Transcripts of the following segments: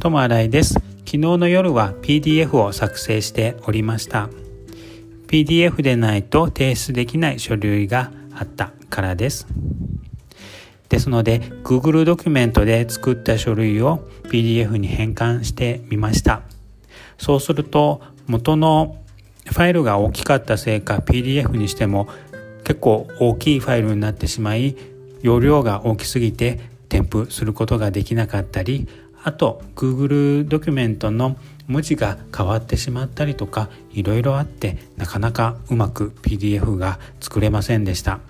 友新井です。昨日の夜は PDF を作成しておりました。PDF でないと提出できない書類があったからです。ですので Google ドキュメントで作った書類を PDF に変換してみました。そうすると元のファイルが大きかったせいか PDF にしても結構大きいファイルになってしまい容量が大きすぎて添付することができなかったりあと Google ドキュメントの文字が変わってしまったりとかいろいろあってなかなかうまく PDF が作れませんでした。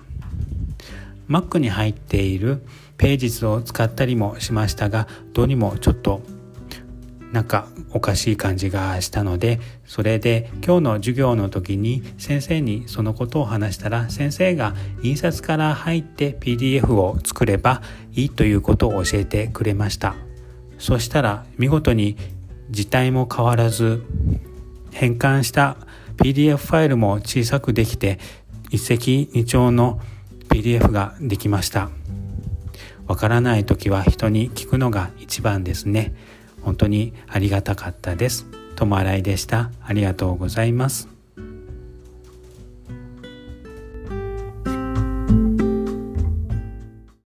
Mac に入っているページ図を使ったりもしましたがどうにもちょっとなんかおかしい感じがしたのでそれで今日の授業の時に先生にそのことを話したら先生が印刷から入って PDF を作ればいいということを教えてくれました。そしたら見事に字体も変わらず変換した PDF ファイルも小さくできて一石二鳥の PDF ができましたわからない時は人に聞くのが一番ですね本当にありがたかったです。友新井でした。ありがとうございます。